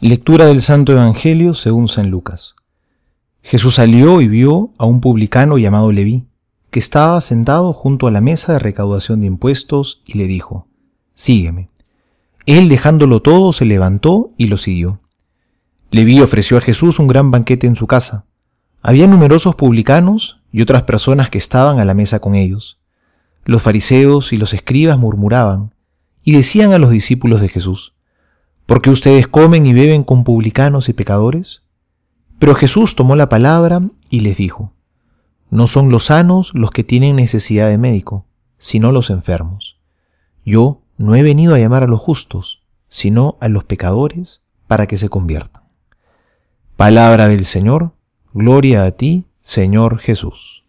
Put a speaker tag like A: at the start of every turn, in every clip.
A: Lectura del Santo Evangelio según San Lucas. Jesús salió y vio a un publicano llamado Leví, que estaba sentado junto a la mesa de recaudación de impuestos, y le dijo, Sígueme. Él, dejándolo todo, se levantó y lo siguió. Leví ofreció a Jesús un gran banquete en su casa. Había numerosos publicanos y otras personas que estaban a la mesa con ellos. Los fariseos y los escribas murmuraban y decían a los discípulos de Jesús, ¿Por qué ustedes comen y beben con publicanos y pecadores? Pero Jesús tomó la palabra y les dijo, No son los sanos los que tienen necesidad de médico, sino los enfermos. Yo no he venido a llamar a los justos, sino a los pecadores para que se conviertan. Palabra del Señor, gloria a ti, Señor Jesús.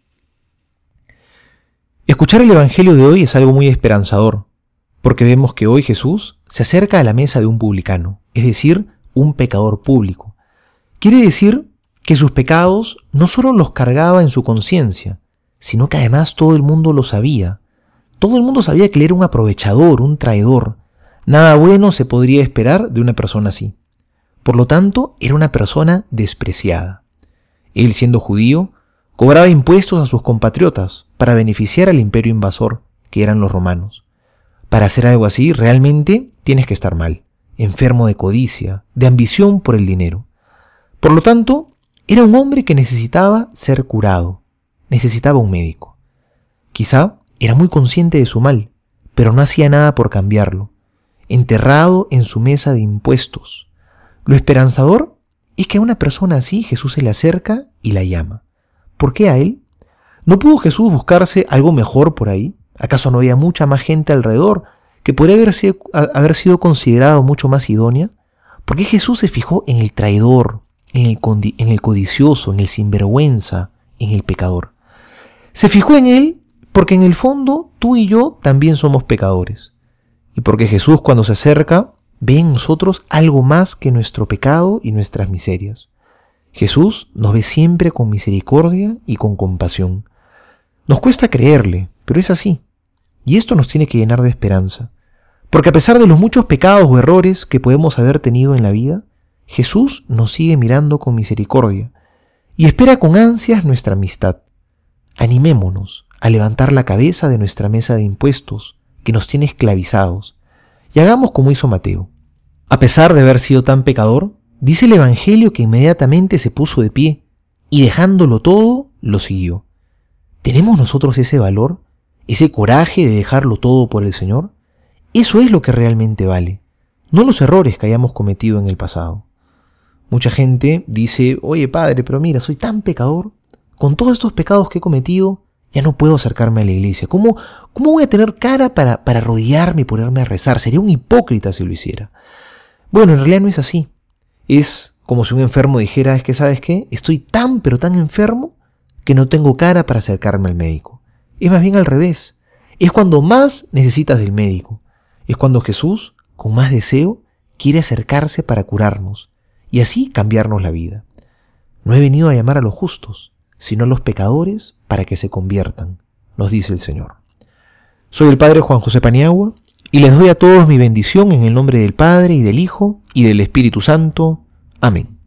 A: Escuchar el Evangelio de hoy es algo muy esperanzador, porque vemos que hoy Jesús se acerca a la mesa de un publicano, es decir, un pecador público. Quiere decir que sus pecados no solo los cargaba en su conciencia, sino que además todo el mundo lo sabía. Todo el mundo sabía que él era un aprovechador, un traidor. Nada bueno se podría esperar de una persona así. Por lo tanto, era una persona despreciada. Él, siendo judío, cobraba impuestos a sus compatriotas para beneficiar al imperio invasor, que eran los romanos. Para hacer algo así, realmente tienes que estar mal, enfermo de codicia, de ambición por el dinero. Por lo tanto, era un hombre que necesitaba ser curado, necesitaba un médico. Quizá era muy consciente de su mal, pero no hacía nada por cambiarlo, enterrado en su mesa de impuestos. Lo esperanzador es que a una persona así Jesús se le acerca y la llama. ¿Por qué a él? ¿No pudo Jesús buscarse algo mejor por ahí? ¿Acaso no había mucha más gente alrededor que podría haber sido, haber sido considerado mucho más idónea? ¿Por qué Jesús se fijó en el traidor, en el, en el codicioso, en el sinvergüenza, en el pecador? Se fijó en él porque en el fondo tú y yo también somos pecadores. Y porque Jesús cuando se acerca ve en nosotros algo más que nuestro pecado y nuestras miserias. Jesús nos ve siempre con misericordia y con compasión. Nos cuesta creerle, pero es así. Y esto nos tiene que llenar de esperanza. Porque a pesar de los muchos pecados o errores que podemos haber tenido en la vida, Jesús nos sigue mirando con misericordia y espera con ansias nuestra amistad. Animémonos a levantar la cabeza de nuestra mesa de impuestos que nos tiene esclavizados y hagamos como hizo Mateo. A pesar de haber sido tan pecador, dice el Evangelio que inmediatamente se puso de pie y dejándolo todo, lo siguió. ¿Tenemos nosotros ese valor? Ese coraje de dejarlo todo por el Señor, eso es lo que realmente vale, no los errores que hayamos cometido en el pasado. Mucha gente dice, oye padre, pero mira, soy tan pecador, con todos estos pecados que he cometido, ya no puedo acercarme a la iglesia. ¿Cómo, cómo voy a tener cara para, para arrodillarme y ponerme a rezar? Sería un hipócrita si lo hiciera. Bueno, en realidad no es así. Es como si un enfermo dijera, es que sabes qué, estoy tan pero tan enfermo que no tengo cara para acercarme al médico. Es más bien al revés. Es cuando más necesitas del médico. Es cuando Jesús, con más deseo, quiere acercarse para curarnos y así cambiarnos la vida. No he venido a llamar a los justos, sino a los pecadores para que se conviertan, nos dice el Señor. Soy el Padre Juan José Paniagua y les doy a todos mi bendición en el nombre del Padre y del Hijo y del Espíritu Santo. Amén.